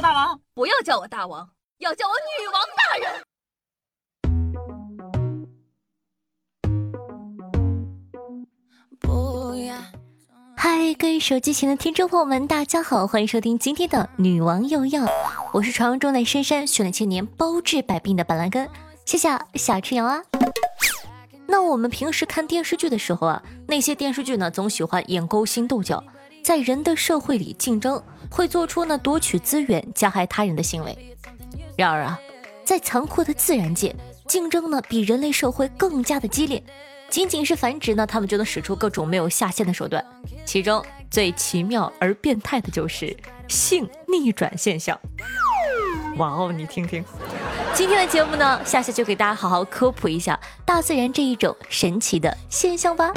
大王，不要叫我大王，要叫我女王大人。嗨，各位手机前的听众朋友们，大家好，欢迎收听今天的女王又要，我是传说中的深山训练千年包治百病的板蓝根，谢谢小春瑶啊。那我们平时看电视剧的时候啊，那些电视剧呢总喜欢演勾心斗角，在人的社会里竞争，会做出呢夺取资源、加害他人的行为。然而啊，在残酷的自然界，竞争呢比人类社会更加的激烈。仅仅是繁殖呢，他们就能使出各种没有下限的手段。其中最奇妙而变态的就是性逆转现象。哇哦，你听听。今天的节目呢，夏夏就给大家好好科普一下大自然这一种神奇的现象吧。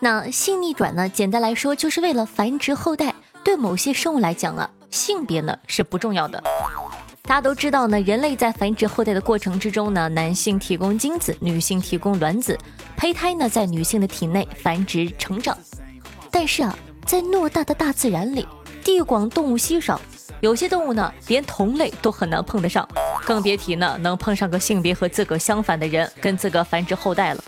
那性逆转呢，简单来说就是为了繁殖后代。对某些生物来讲啊，性别呢是不重要的。大家都知道呢，人类在繁殖后代的过程之中呢，男性提供精子，女性提供卵子，胚胎呢在女性的体内繁殖成长。但是啊，在偌大的大自然里。地广动物稀少，有些动物呢，连同类都很难碰得上，更别提呢能碰上个性别和自个相反的人，跟自个繁殖后代了。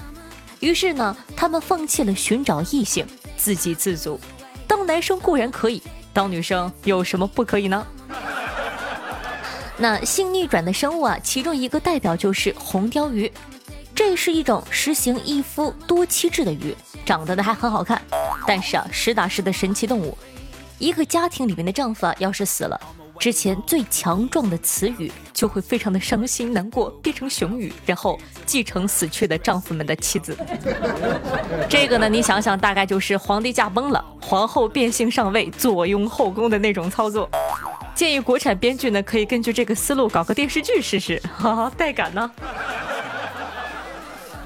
于是呢，他们放弃了寻找异性，自给自足。当男生固然可以，当女生有什么不可以呢？那性逆转的生物啊，其中一个代表就是红鲷鱼，这是一种实行一夫多妻制的鱼，长得呢还很好看，但是啊，实打实的神奇动物。一个家庭里面的丈夫啊，要是死了，之前最强壮的雌鱼就会非常的伤心难过，变成雄鱼，然后继承死去的丈夫们的妻子。这个呢，你想想，大概就是皇帝驾崩了，皇后变性上位，坐拥后宫的那种操作。建议国产编剧呢，可以根据这个思路搞个电视剧试试，哈哈，带感呢。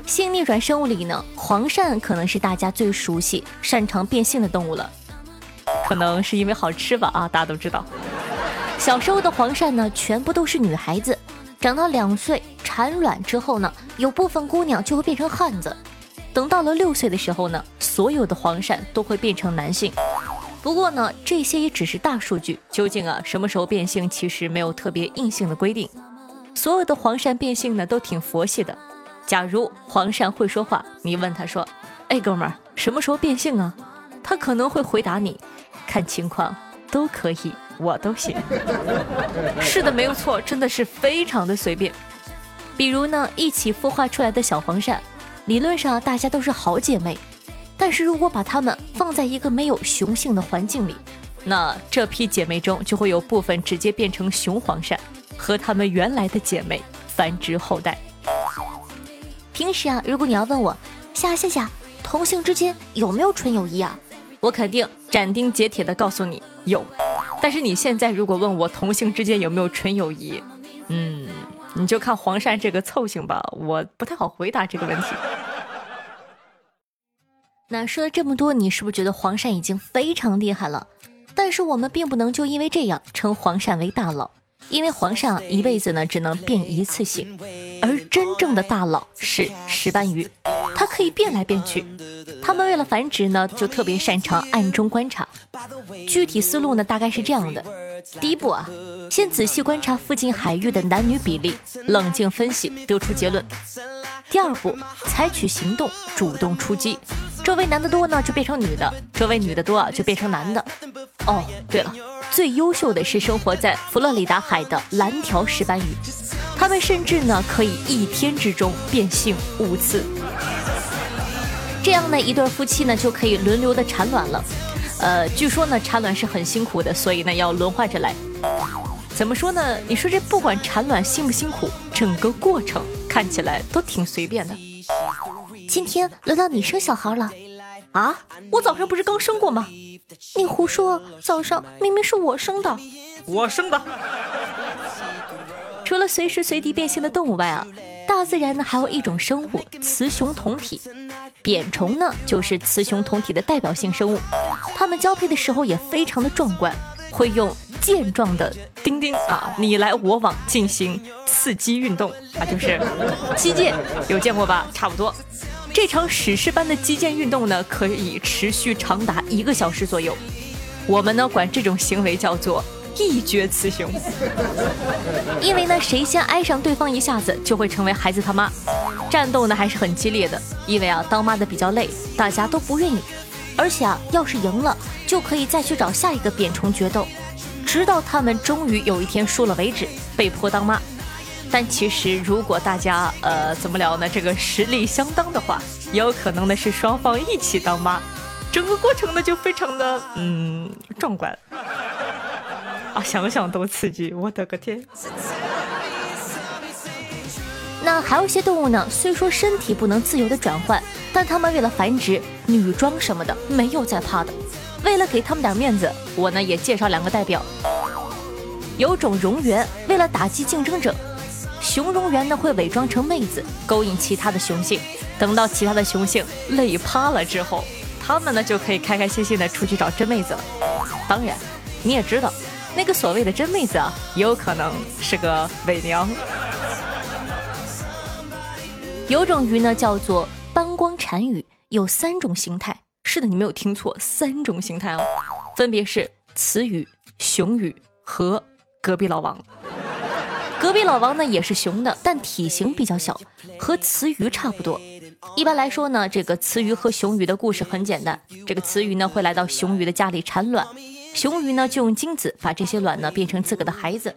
性逆转生物里呢，黄鳝可能是大家最熟悉、擅长变性的动物了。可能是因为好吃吧啊，大家都知道。小时候的黄鳝呢，全部都是女孩子，长到两岁产卵之后呢，有部分姑娘就会变成汉子。等到了六岁的时候呢，所有的黄鳝都会变成男性。不过呢，这些也只是大数据，究竟啊什么时候变性，其实没有特别硬性的规定。所有的黄鳝变性呢，都挺佛系的。假如黄鳝会说话，你问他说：“哎，哥们儿，什么时候变性啊？”他可能会回答你。看情况都可以，我都行。是的，没有错，真的是非常的随便。比如呢，一起孵化出来的小黄鳝，理论上大家都是好姐妹，但是如果把它们放在一个没有雄性的环境里，那这批姐妹中就会有部分直接变成雄黄鳝，和她们原来的姐妹繁殖后代。平时啊，如果你要问我，夏夏夏，同性之间有没有纯友谊啊？我肯定斩钉截铁的告诉你有，但是你现在如果问我同性之间有没有纯友谊，嗯，你就看黄鳝这个凑性吧，我不太好回答这个问题。那说了这么多，你是不是觉得黄鳝已经非常厉害了？但是我们并不能就因为这样称黄鳝为大佬，因为黄鳝一辈子呢只能变一次性，而真正的大佬是石斑鱼，它可以变来变去。他们为了繁殖呢，就特别擅长暗中观察。具体思路呢，大概是这样的：第一步啊，先仔细观察附近海域的男女比例，冷静分析，得出结论。第二步，采取行动，主动出击。周围男的多呢，就变成女的；周围女的多啊，就变成男的。哦，对了，最优秀的是生活在佛罗里达海的蓝条石斑鱼，它们甚至呢，可以一天之中变性五次。这样呢，一对夫妻呢就可以轮流的产卵了。呃，据说呢，产卵是很辛苦的，所以呢要轮换着来。怎么说呢？你说这不管产卵辛不辛苦，整个过程看起来都挺随便的。今天轮到你生小孩了啊？我早上不是刚生过吗？你胡说，早上明明是我生的。我生的。除了随时随地变性的动物外啊。大自然呢，还有一种生物雌雄同体，扁虫呢就是雌雄同体的代表性生物。它们交配的时候也非常的壮观，会用健壮的丁丁啊你来我往进行刺激运动啊，就是击剑，有见过吧？差不多。这场史诗般的击剑运动呢，可以持续长达一个小时左右。我们呢管这种行为叫做一决雌雄，因为呢谁先挨上对方一下子，就会成为孩子他妈。战斗呢还是很激烈的，因为啊当妈的比较累，大家都不愿意。而且啊要是赢了，就可以再去找下一个扁虫决斗，直到他们终于有一天输了为止，被迫当妈。但其实如果大家呃怎么聊呢？这个实力相当的话，也有可能呢是双方一起当妈。整个过程呢就非常的嗯壮观 啊，想想都刺激，我的个天！那还有一些动物呢，虽说身体不能自由的转换，但它们为了繁殖、女装什么的没有在怕的。为了给他们点面子，我呢也介绍两个代表。有种蝾螈，为了打击竞争者，雄蝾螈呢会伪装成妹子，勾引其他的雄性，等到其他的雄性累趴了之后。他们呢就可以开开心心的出去找真妹子了。当然，你也知道，那个所谓的真妹子啊，也有可能是个伪娘。有种鱼呢叫做斑光产鱼，有三种形态。是的，你没有听错，三种形态哦，分别是雌鱼、雄鱼和隔壁老王。隔壁老王呢也是雄的，但体型比较小，和雌鱼差不多。一般来说呢，这个雌鱼和雄鱼的故事很简单。这个雌鱼呢会来到雄鱼的家里产卵，雄鱼呢就用精子把这些卵呢变成自个的孩子。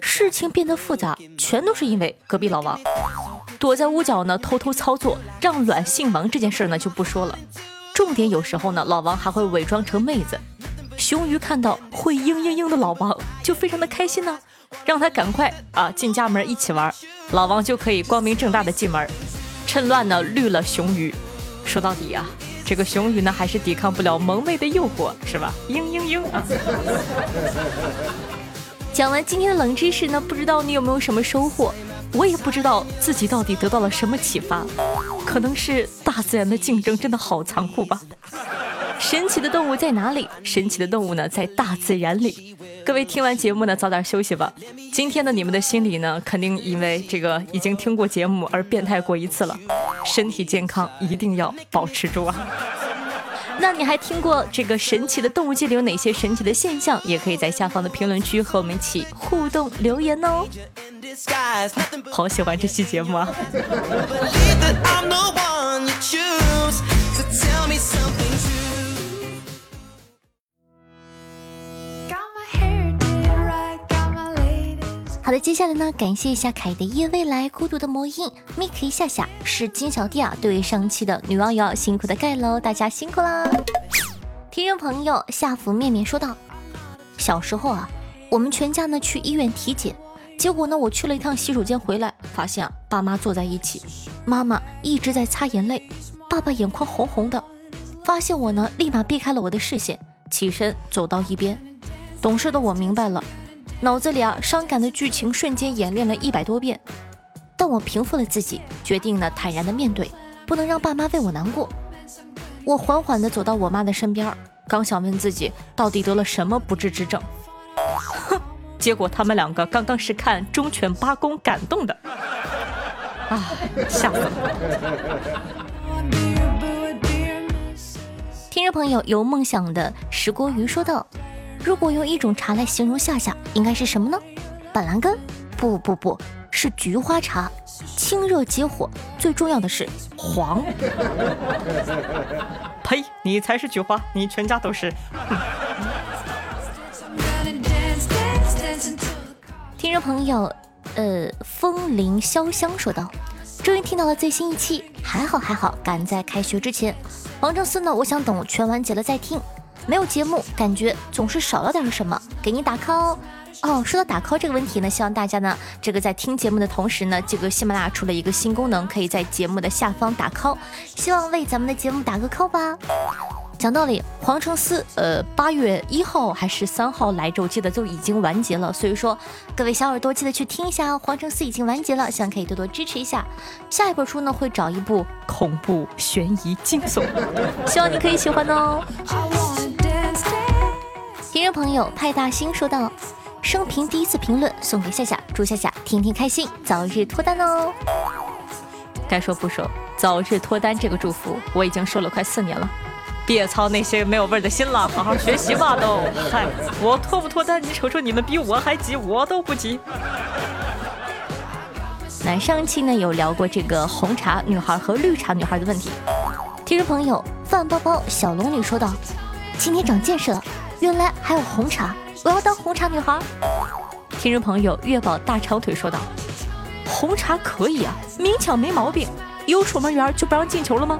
事情变得复杂，全都是因为隔壁老王躲在屋角呢偷偷操作，让卵姓王这件事呢就不说了。重点有时候呢，老王还会伪装成妹子。雄鱼看到会嘤嘤嘤的老王，就非常的开心呢，让他赶快啊进家门一起玩，老王就可以光明正大的进门。趁乱呢绿了雄鱼，说到底呀，这个雄鱼呢还是抵抗不了萌妹的诱惑，是吧？嘤嘤嘤啊！讲完今天的冷知识呢，不知道你有没有什么收获？我也不知道自己到底得到了什么启发，可能是大自然的竞争真的好残酷吧。神奇的动物在哪里？神奇的动物呢，在大自然里。各位听完节目呢，早点休息吧。今天的你们的心里呢，肯定因为这个已经听过节目而变态过一次了。身体健康一定要保持住啊！那你还听过这个神奇的动物界里有哪些神奇的现象？也可以在下方的评论区和我们一起互动留言哦。好喜欢这期节目啊！好的，接下来呢，感谢一下凯的夜未来孤独的魔音，Miki 夏夏是金小弟啊，对于上期的女网友辛苦的盖楼，大家辛苦啦！听众朋友夏福面面说道：小时候啊，我们全家呢去医院体检，结果呢我去了一趟洗手间回来，发现啊爸妈坐在一起，妈妈一直在擦眼泪，爸爸眼眶红红的，发现我呢立马避开了我的视线，起身走到一边，懂事的我明白了。脑子里啊，伤感的剧情瞬间演练了一百多遍，但我平复了自己，决定呢坦然的面对，不能让爸妈为我难过。我缓缓的走到我妈的身边，刚想问自己到底得了什么不治之症，哼，结果他们两个刚刚是看忠犬八公感动的，啊，吓死了！听众朋友有梦想的石锅鱼说道。如果用一种茶来形容夏夏，应该是什么呢？板蓝根？不不不，是菊花茶，清热解火，最重要的是黄。呸！你才是菊花，你全家都是。听众朋友，呃，风铃潇湘说道：“终于听到了最新一期，还好还好，赶在开学之前。王正思呢？我想等全完结了再听。”没有节目，感觉总是少了点什么，给你打 call 哦。说到打 call 这个问题呢，希望大家呢，这个在听节目的同时呢，这个喜马拉雅出了一个新功能，可以在节目的下方打 call，希望为咱们的节目打个 call 吧。讲道理，黄城思，呃，八月一号还是三号来着？我记得就已经完结了，所以说各位小耳朵记得去听一下哦，黄城思已经完结了，希望可以多多支持一下。下一本书呢，会找一部恐怖、悬疑、惊悚，希望你可以喜欢哦。听众朋友派大星说道：“生平第一次评论送给夏夏，祝夏夏天天开心，早日脱单哦。该说不说，早日脱单这个祝福，我已经说了快四年了。别操那些没有味儿的心了，好好学习吧都。嗨，我脱不脱单，你瞅瞅你们比我还急，我都不急。那上期呢有聊过这个红茶女孩和绿茶女孩的问题。听众朋友饭包包小龙女说道：“今天长见识了，原来还有红茶，我要当红茶女孩。”听众朋友月宝大长腿说道：“红茶可以啊，明抢没毛病。有守门员就不让进球了吗？”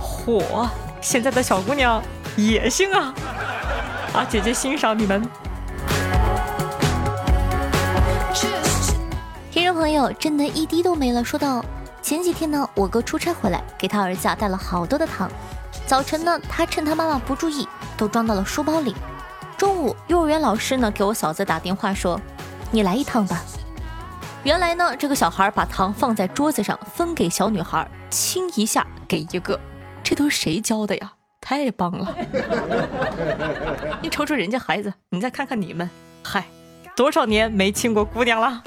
嚯！现在的小姑娘野性啊！啊，姐姐欣赏你们。听众朋友，真的一滴都没了。说到前几天呢，我哥出差回来，给他儿子啊带了好多的糖。早晨呢，他趁他妈妈不注意，都装到了书包里。中午，幼儿园老师呢给我嫂子打电话说：“你来一趟吧。”原来呢，这个小孩把糖放在桌子上，分给小女孩，亲一下给一个。这都是谁教的呀？太棒了！你瞅瞅人家孩子，你再看看你们，嗨，多少年没亲过姑娘了？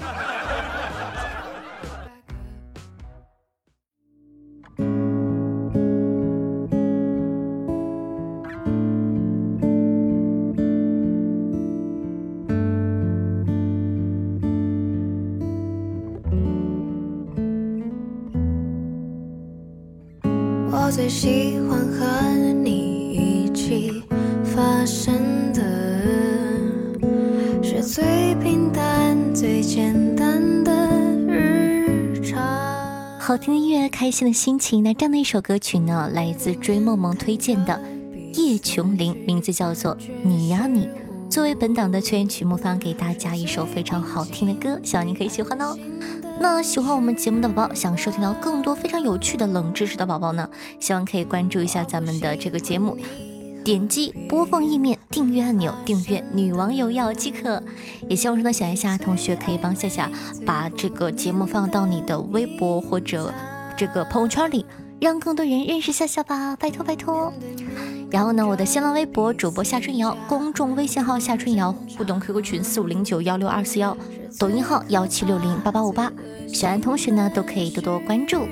最喜欢和你一起发生的是最平淡最简单的日常。好听的音乐，开心的心情。那这样的一首歌曲呢，来自追梦梦推荐的叶琼林，名字叫做《你呀你》，作为本档的催眠曲目，放给大家一首非常好听的歌，希望你可以喜欢哦。那喜欢我们节目的宝宝，想收听到更多非常有趣的冷知识的宝宝呢，希望可以关注一下咱们的这个节目，点击播放页面订阅按钮，订阅女网友要即可。也希望说呢，小一下同学可以帮夏夏把这个节目放到你的微博或者这个朋友圈里，让更多人认识夏夏吧，拜托拜托。然后呢，我的新浪微博主播夏春瑶，公众微信号夏春瑶，互动 QQ 群四五零九幺六二四幺，抖音号幺七六零八八五八，喜欢同学呢都可以多多关注。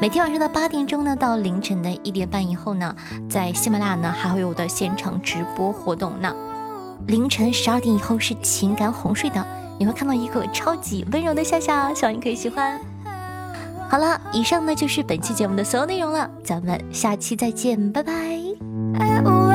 每天晚上的八点钟呢，到凌晨的一点半以后呢，在喜马拉雅呢还会有我的现场直播活动呢。凌晨十二点以后是情感哄睡的，你会看到一个超级温柔的夏夏，希望你可以喜欢。好了，以上呢就是本期节目的所有内容了，咱们下期再见，拜拜。Oh,